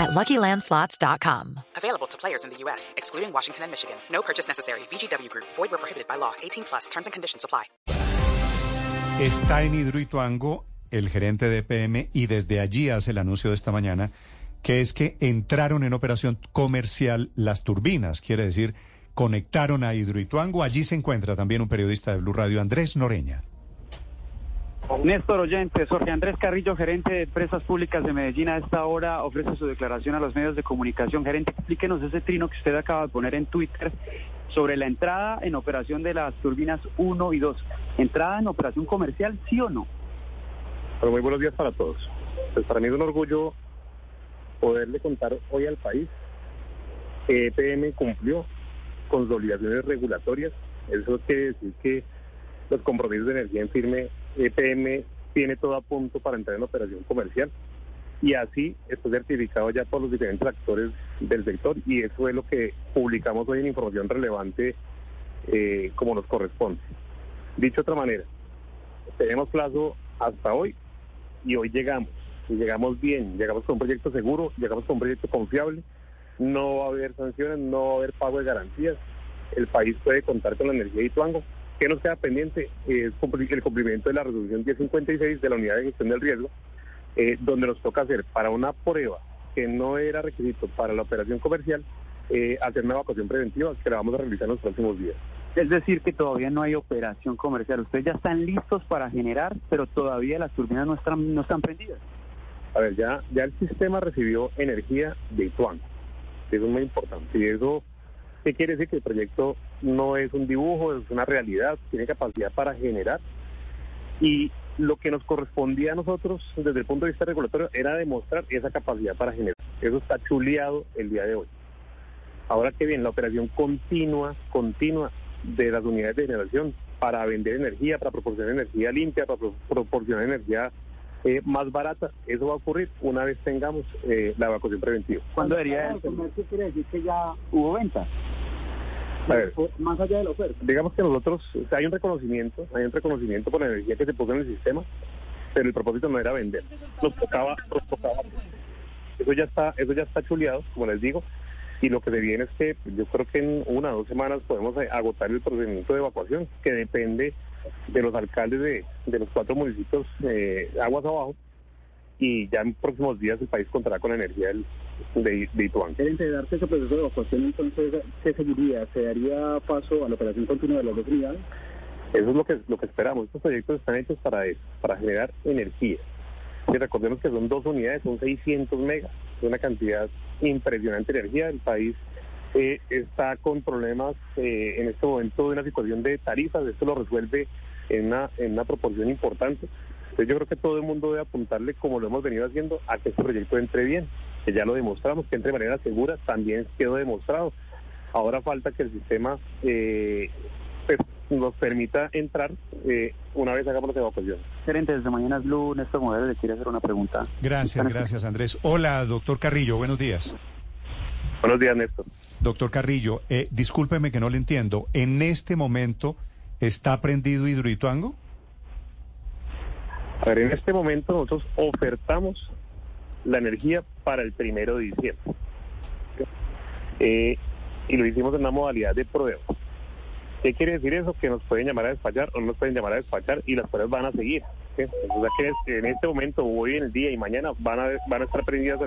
at LuckyLandSlots.com. Available to players in the U.S., excluding Washington and Michigan. No purchase necessary. VGW Group. Void where prohibited by law. 18 plus. Terms and conditions apply. Está en Hidroituango el gerente de EPM y desde allí hace el anuncio de esta mañana que es que entraron en operación comercial las turbinas, quiere decir, conectaron a Hidroituango. Allí se encuentra también un periodista de Blue Radio, Andrés Noreña. Néstor Oyentes, Jorge Andrés Carrillo, gerente de Empresas Públicas de Medellín, a esta hora ofrece su declaración a los medios de comunicación. Gerente, explíquenos ese trino que usted acaba de poner en Twitter sobre la entrada en operación de las turbinas 1 y 2. ¿Entrada en operación comercial, sí o no? Bueno, muy buenos días para todos. Pues para mí es un orgullo poderle contar hoy al país que EPM cumplió con sus obligaciones regulatorias. Eso quiere decir que los compromisos de energía en firme EPM tiene todo a punto para entrar en operación comercial. Y así está certificado ya por los diferentes actores del sector y eso es lo que publicamos hoy en información relevante eh, como nos corresponde. Dicho de otra manera, tenemos plazo hasta hoy y hoy llegamos, y llegamos bien, llegamos con un proyecto seguro, llegamos con un proyecto confiable, no va a haber sanciones, no va a haber pago de garantías, el país puede contar con la energía de Ituango ¿Qué nos queda pendiente? Es el cumplimiento de la resolución 1056 de la unidad de gestión del riesgo, eh, donde nos toca hacer para una prueba que no era requisito para la operación comercial, eh, hacer una evacuación preventiva que la vamos a realizar en los próximos días. Es decir, que todavía no hay operación comercial. Ustedes ya están listos para generar, pero todavía las turbinas no están, no están prendidas. A ver, ya, ya el sistema recibió energía de Ituán. Eso es muy importante. Y eso ¿Qué quiere decir? Que el proyecto no es un dibujo, es una realidad, tiene capacidad para generar. Y lo que nos correspondía a nosotros desde el punto de vista regulatorio era demostrar esa capacidad para generar. Eso está chuleado el día de hoy. Ahora que bien, la operación continua, continua de las unidades de generación para vender energía, para proporcionar energía limpia, para proporcionar energía eh, más barata. Eso va a ocurrir una vez tengamos eh, la evacuación preventiva. ¿Cuándo debería eso? quiere decir que ya hubo venta? Más allá de la oferta. Digamos que nosotros, hay un reconocimiento, hay un reconocimiento por la energía que se puso en el sistema, pero el propósito no era vender. Nos tocaba, nos tocaba. Eso ya está, eso ya está chuleado, como les digo, y lo que se viene es que yo creo que en una o dos semanas podemos agotar el procedimiento de evacuación, que depende de los alcaldes de, de los cuatro municipios eh, aguas abajo y ya en próximos días el país contará con la energía del, de, de Ituán. ¿El integrarse ese proceso de evacuación entonces qué seguiría? ¿Se daría paso a la operación continua de las dos unidades? Eso es lo que, lo que esperamos. Estos proyectos están hechos para eso, para generar energía. Y recordemos que son dos unidades, son 600 megas, es una cantidad impresionante de energía. El país eh, está con problemas eh, en este momento de una situación de tarifas, esto lo resuelve en una, en una proporción importante. Entonces yo creo que todo el mundo debe apuntarle, como lo hemos venido haciendo, a que este proyecto entre bien, que ya lo demostramos, que entre de manera segura, también quedó demostrado. Ahora falta que el sistema eh, pues, nos permita entrar una vez hagamos la evacuación. Gerente, desde Mañana Blue, Néstor Modelo le quiere hacer una pregunta. Gracias, gracias Andrés. Hola, doctor Carrillo, buenos días. Buenos días, Néstor. Doctor Carrillo, eh, discúlpeme que no le entiendo. ¿En este momento está prendido Hidroituango? A ver, en este momento nosotros ofertamos la energía para el primero de diciembre. Eh, y lo hicimos en una modalidad de prueba. ¿Qué quiere decir eso? Que nos pueden llamar a despachar o no nos pueden llamar a despachar y las pruebas van a seguir. O sea que en este momento, hoy en el día y mañana van a, van a estar prendidas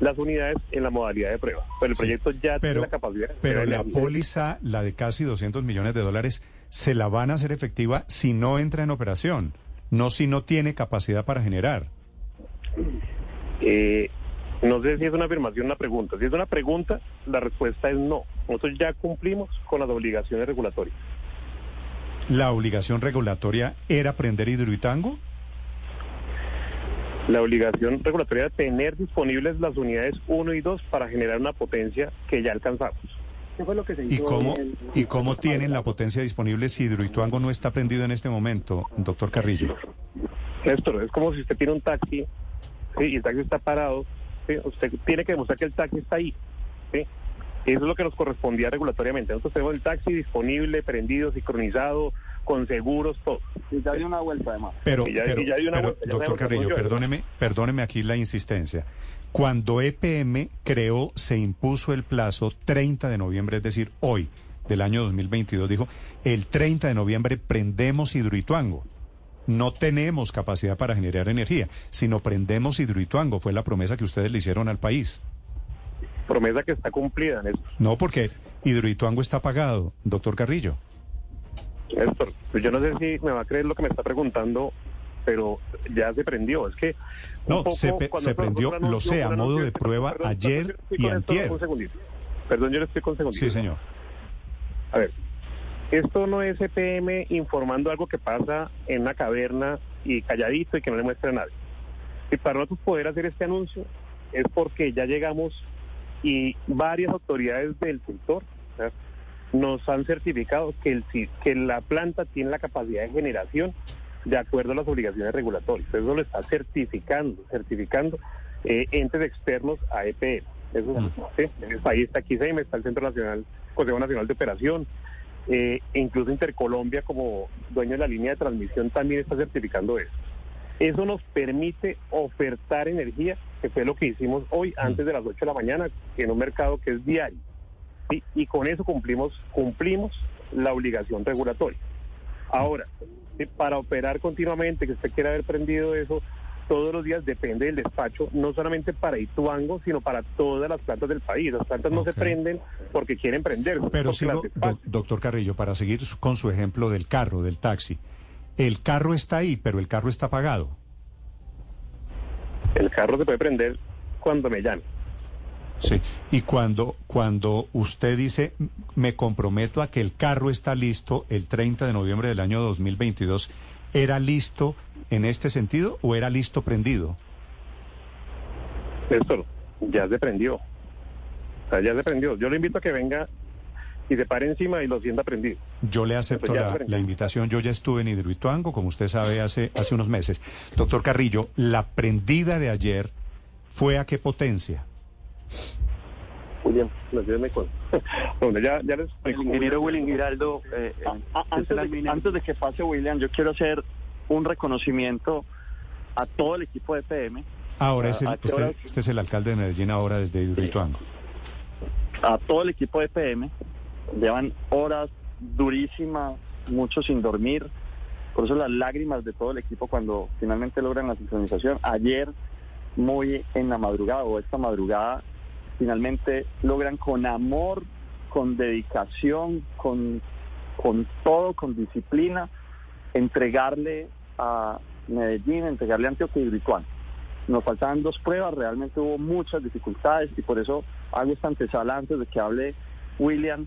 las unidades en la modalidad de prueba. Pero el proyecto ya tiene la capacidad. Pero la póliza, la de casi 200 millones de dólares, se la van a hacer efectiva si no entra en operación, no si no tiene capacidad para generar. Eh, no sé si es una afirmación o una pregunta. Si es una pregunta, la respuesta es no. Nosotros ya cumplimos con las obligaciones regulatorias. ¿La obligación regulatoria era prender Hidroitango? la obligación regulatoria de tener disponibles las unidades 1 y 2 para generar una potencia que ya alcanzamos. ¿Qué fue lo que se ¿Y cómo, ¿Y cómo tienen la potencia disponible si Hidroituango no está prendido en este momento, doctor Carrillo? Néstor, es como si usted tiene un taxi ¿sí? y el taxi está parado. ¿sí? Usted tiene que demostrar que el taxi está ahí. ¿sí? Eso es lo que nos correspondía regulatoriamente. Nosotros tenemos el taxi disponible, prendido, sincronizado, con seguros, todo. Y ya dio una vuelta además. Pero, Y ya- pero- y ya hay una pero, vuelta, ya doctor Carrillo, perdóneme, perdóneme aquí la insistencia. Cuando EPM creó, se impuso el plazo 30 de noviembre, es decir, hoy del año 2022, dijo, el 30 de noviembre prendemos Hidroituango. No tenemos capacidad para generar energía, sino prendemos Hidroituango. Fue la promesa que ustedes le hicieron al país. Promesa que está cumplida, Néstor. No, porque Hidroituango está pagado, doctor Carrillo. Néstor, pues yo no sé si me va a creer lo que me está preguntando, pero ya se prendió. Es que. No, poco se pe- prendió, lo sé, a modo de prueba perdón, ayer y esto antier. Un segundito. Perdón, yo le estoy con segundito. Sí, señor. A ver, esto no es EPM informando algo que pasa en una caverna y calladito y que no le muestra a nadie. Y para nosotros poder hacer este anuncio es porque ya llegamos y varias autoridades del sector ¿verdad? nos han certificado que, el, que la planta tiene la capacidad de generación de acuerdo a las obligaciones regulatorias. Eso lo está certificando, certificando eh, entes externos a EPM. Eso, ¿sí? Ahí está XEM, está el Centro Nacional, Consejo Nacional de Operación, eh, e incluso Intercolombia como dueño de la línea de transmisión también está certificando eso. Eso nos permite ofertar energía, que fue lo que hicimos hoy antes de las 8 de la mañana, en un mercado que es diario. ¿sí? Y con eso cumplimos, cumplimos la obligación regulatoria. Ahora, ¿sí? para operar continuamente, que usted quiera haber prendido eso todos los días, depende del despacho, no solamente para Ituango, sino para todas las plantas del país. Las plantas no se prenden porque quieren prenderse, Pero sigo, doctor Carrillo, para seguir con su ejemplo del carro, del taxi. El carro está ahí, pero el carro está pagado. El carro se puede prender cuando me llame. Sí. Y cuando, cuando usted dice, "M- me comprometo a que el carro está listo el 30 de noviembre del año 2022, ¿era listo en este sentido o era listo prendido? Néstor, ya se prendió. O sea, ya se prendió. Yo le invito a que venga y se pare encima y lo sienta prendido. Yo le acepto Pues la, invitación. Yo ya estuve en Hidroituango, como usted sabe, hace, hace unos meses. Doctor Carrillo, la prendida de ayer fue a qué potencia? William. Bueno, ya, ya les. El ingeniero William Giraldo, eh, eh, antes, de, antes de que pase William, yo quiero hacer un reconocimiento a todo el equipo de PM, Ahora es el, ¿A qué usted, usted es el alcalde de Medellín ahora desde Hidroituango. a todo el equipo de PM. Llevan horas durísimas, mucho sin dormir. Por eso las lágrimas de todo el equipo cuando finalmente logran la sincronización. Ayer, muy en la madrugada o esta madrugada, finalmente logran con amor, con dedicación, con, con todo, con disciplina, entregarle a Medellín, entregarle a Antioquia y Hidroituango. Nos faltaban dos pruebas, realmente hubo muchas dificultades y por eso hago esta antesala antes de que hable William,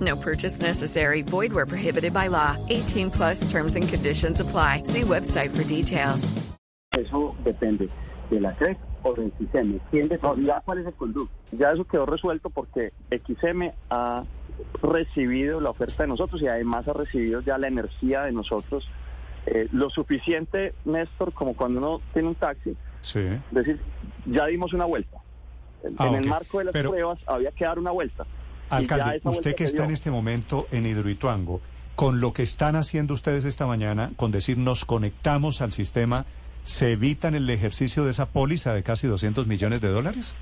No purchase necessary. Void where prohibited by law. 18 plus terms and conditions apply. See website for details. eso depende de la CREC o del sistema. ¿Quién determina cuál es el conducto? Ya eso quedó resuelto porque XM ha recibido la oferta de nosotros y además ha recibido ya la energía de nosotros. eh, lo suficiente, Néstor, como cuando uno tiene un taxi, Sí. es decir, ya dimos una vuelta. En, Ah, en ok. el marco de las Pero- pruebas había que dar una vuelta. Alcalde, usted que está en este momento en Hidroituango, con lo que están haciendo ustedes esta mañana, con decir nos conectamos al sistema, ¿se evitan el ejercicio de esa póliza de casi 200 millones de dólares?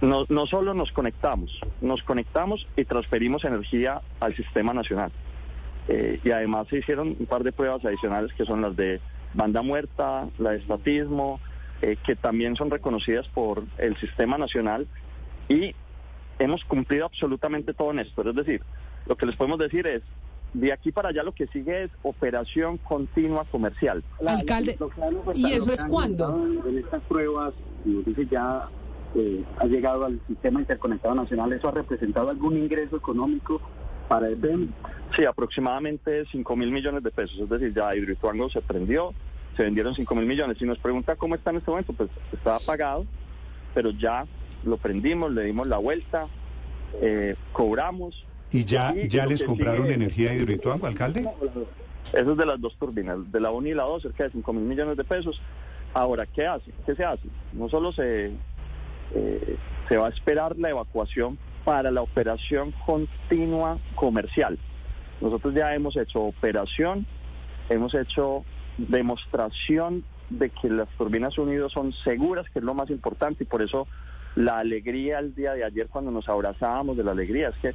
No, no solo nos conectamos, nos conectamos y transferimos energía al sistema nacional. Eh, y además se hicieron un par de pruebas adicionales que son las de banda muerta, la de estatismo, eh, que también son reconocidas por el sistema nacional y hemos cumplido absolutamente todo en esto. Es decir, lo que les podemos decir es, de aquí para allá lo que sigue es operación continua comercial. Alcalde, ¿y eso es cuándo? En estas pruebas, nos dice ya eh, ha llegado al sistema interconectado nacional, ¿eso ha representado algún ingreso económico para el BEM? Sí, aproximadamente 5 mil millones de pesos, es decir, ya Hidroituango se prendió, se vendieron 5 mil millones. Si nos pregunta cómo está en este momento, pues está apagado, pero ya lo prendimos, le dimos la vuelta, eh, cobramos. ¿Y ya, Y ya les compraron sigue- energía Hidroituango, alcalde? Eso es de las dos turbinas, de la 1 y la 2, cerca de 5 mil millones de pesos. Ahora, ¿qué hace? ¿Qué se hace? No solo se, eh, se va a esperar la evacuación para la operación continua comercial. Nosotros ya hemos hecho operación, hemos hecho demostración de que las turbinas unidas son seguras, que es lo más importante, y por eso la alegría el día de ayer cuando nos abrazábamos de la alegría es que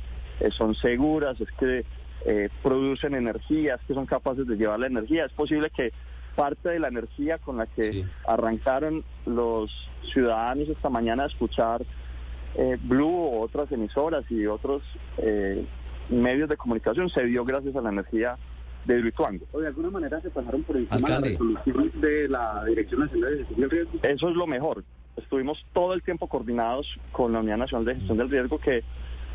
eh, son seguras, es que eh, producen energía, es que son capaces de llevar la energía. Es posible que parte de la energía con la que arrancaron los ciudadanos esta mañana a escuchar eh, Blue o otras emisoras y otros eh, medios de comunicación se dio gracias a la energía de Hidroituango. ¿O de alguna manera se pasaron por encima de la resolución de la Dirección Nacional de Gestión del Riesgo? Eso es lo mejor. Estuvimos todo el tiempo coordinados con la Unidad Nacional de Gestión del Riesgo que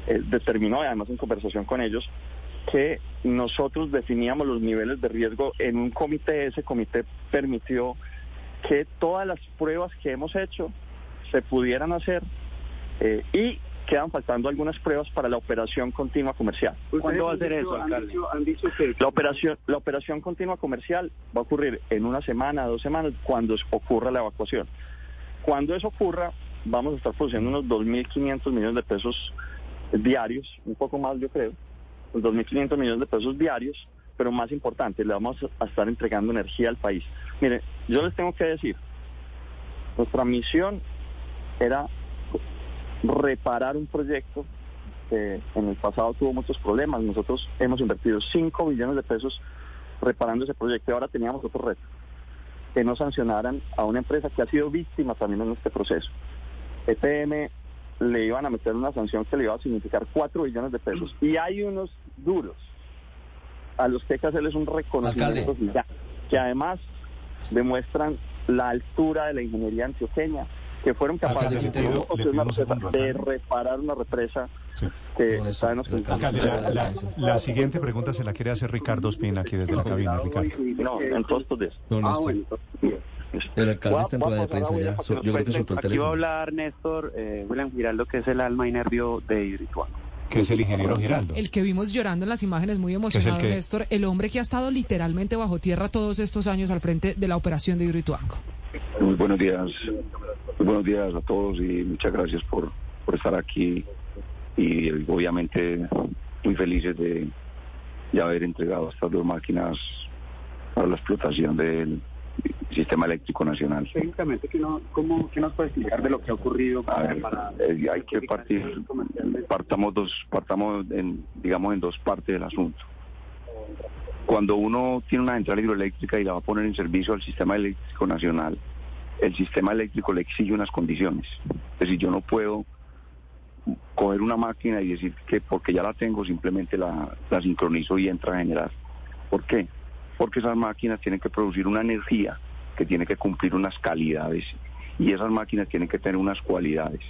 eh, determinó, y además en conversación con ellos, que nosotros definíamos los niveles de riesgo en un comité. Ese comité permitió que todas las pruebas que hemos hecho se pudieran hacer eh, y quedan faltando algunas pruebas para la operación continua comercial. ¿Cuándo va a ser eso, alcalde? Han dicho que... La operación, la operación continua comercial va a ocurrir en una semana, dos semanas, cuando ocurra la evacuación. Cuando eso ocurra, vamos a estar produciendo unos 2.500 millones de pesos diarios, un poco más yo creo, unos 2.500 millones de pesos diarios, pero más importante, le vamos a estar entregando energía al país. Mire, yo les tengo que decir, nuestra misión era reparar un proyecto que en el pasado tuvo muchos problemas. Nosotros hemos invertido 5 millones de pesos reparando ese proyecto y ahora teníamos otro reto, que no sancionaran a una empresa que ha sido víctima también en este proceso. EPM le iban a meter una sanción que le iba a significar 4 billones de pesos. Y hay unos duros a los que hay que hacerles un reconocimiento ya, que además demuestran la altura de la ingeniería antioqueña, que fueron capaces una represa, de reparar una represa que está en los Alcalde, la, la- la siguiente pregunta se la quiere hacer Ricardo Espina aquí desde la cabina, Ricardo. No, en todos estos días. No, no Ah, bueno. El alcalde está en rueda de prensa ya. Yo creo que soltó el Aquí va a teléfono. hablar Néstor eh, William Giraldo, que es el alma y nervio de Hidroituango. Que es el ingeniero Giraldo. El que vimos llorando en las imágenes, muy el emocionado, que- Néstor, el hombre que ha estado literalmente bajo tierra todos estos años al frente de la operación de Hidroituango. Muy buenos días, muy buenos días a todos y muchas gracias por, por estar aquí y obviamente muy felices de, de haber entregado estas dos máquinas para la explotación del sistema eléctrico nacional. Técnicamente, ¿qué, no, cómo, ¿qué nos puede explicar de lo que ha ocurrido para, ver, para- eh, hay que partir, partamos dos, partamos en, digamos en dos partes del asunto. Cuando uno tiene una central hidroeléctrica y la va a poner en servicio al sistema eléctrico nacional, el sistema eléctrico le exige unas condiciones. Es decir, yo no puedo coger una máquina y decir que porque ya la tengo simplemente la, sincronizo y entra a generar. ¿Por qué? Porque esas máquinas tienen que producir una energía que tiene que cumplir unas calidades y esas máquinas tienen que tener unas cualidades.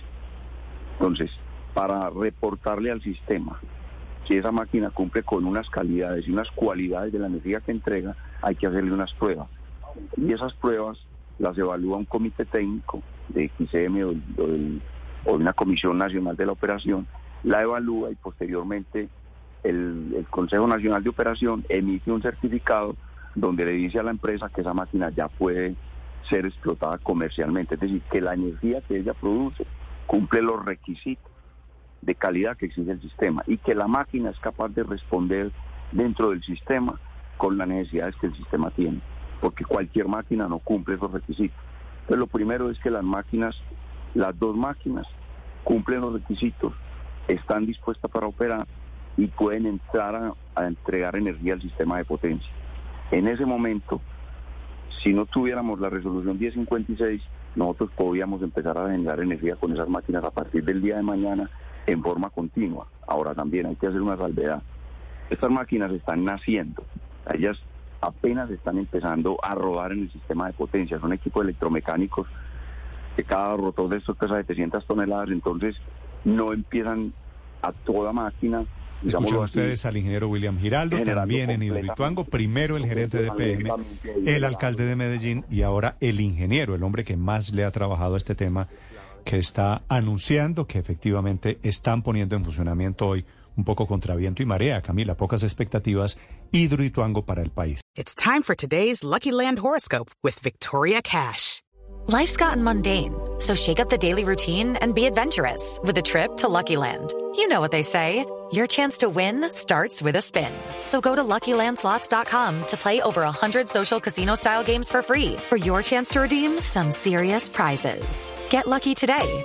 Entonces, para reportarle al sistema que esa máquina cumple con unas calidades y unas cualidades de la energía que entrega, hay que hacerle unas pruebas. Y esas pruebas las evalúa un comité técnico de XM o, una comisión nacional de la operación, la evalúa y posteriormente el Consejo Nacional de Operación emite un certificado donde le dice a la empresa que esa máquina ya puede ser explotada comercialmente, es decir, que la energía que ella produce cumple los requisitos de calidad que exige el sistema y que la máquina es capaz de responder dentro del sistema con las necesidades que el sistema tiene, porque cualquier máquina no cumple esos requisitos. Entonces lo primero es que las máquinas, las dos máquinas, cumplen los requisitos, están dispuestas para operar y pueden entrar a, entregar energía al sistema de potencia. En ese momento, si no tuviéramos la resolución 1056, nosotros podíamos empezar a generar energía con esas máquinas a partir del día de mañana en forma continua. Ahora también hay que hacer una salvedad. Estas máquinas están naciendo, ellas apenas están empezando a rodar en el sistema de potencia, son equipos electromecánicos que cada rotor de estos pesa 700 toneladas, entonces no empiezan a toda máquina. Escuchan ustedes al ingeniero William Giraldo, también en Hidroituango, primero el gerente de PM, el alcalde de Medellín y ahora el ingeniero, el hombre que más le ha trabajado a este tema, que está anunciando que efectivamente están poniendo en funcionamiento hoy un poco contra viento y marea, Camila, pocas expectativas, Hidroituango para el país. It's time for today's Lucky Land horoscope with Victoria Cash. Life's gotten mundane, so shake up the daily routine and be adventurous with a trip to Lucky Land. You know what they say. Your chance to win starts with a spin. So go to LuckyLandSlots.com to play over 100 social casino-style games for free for your chance to redeem some serious prizes. Get lucky today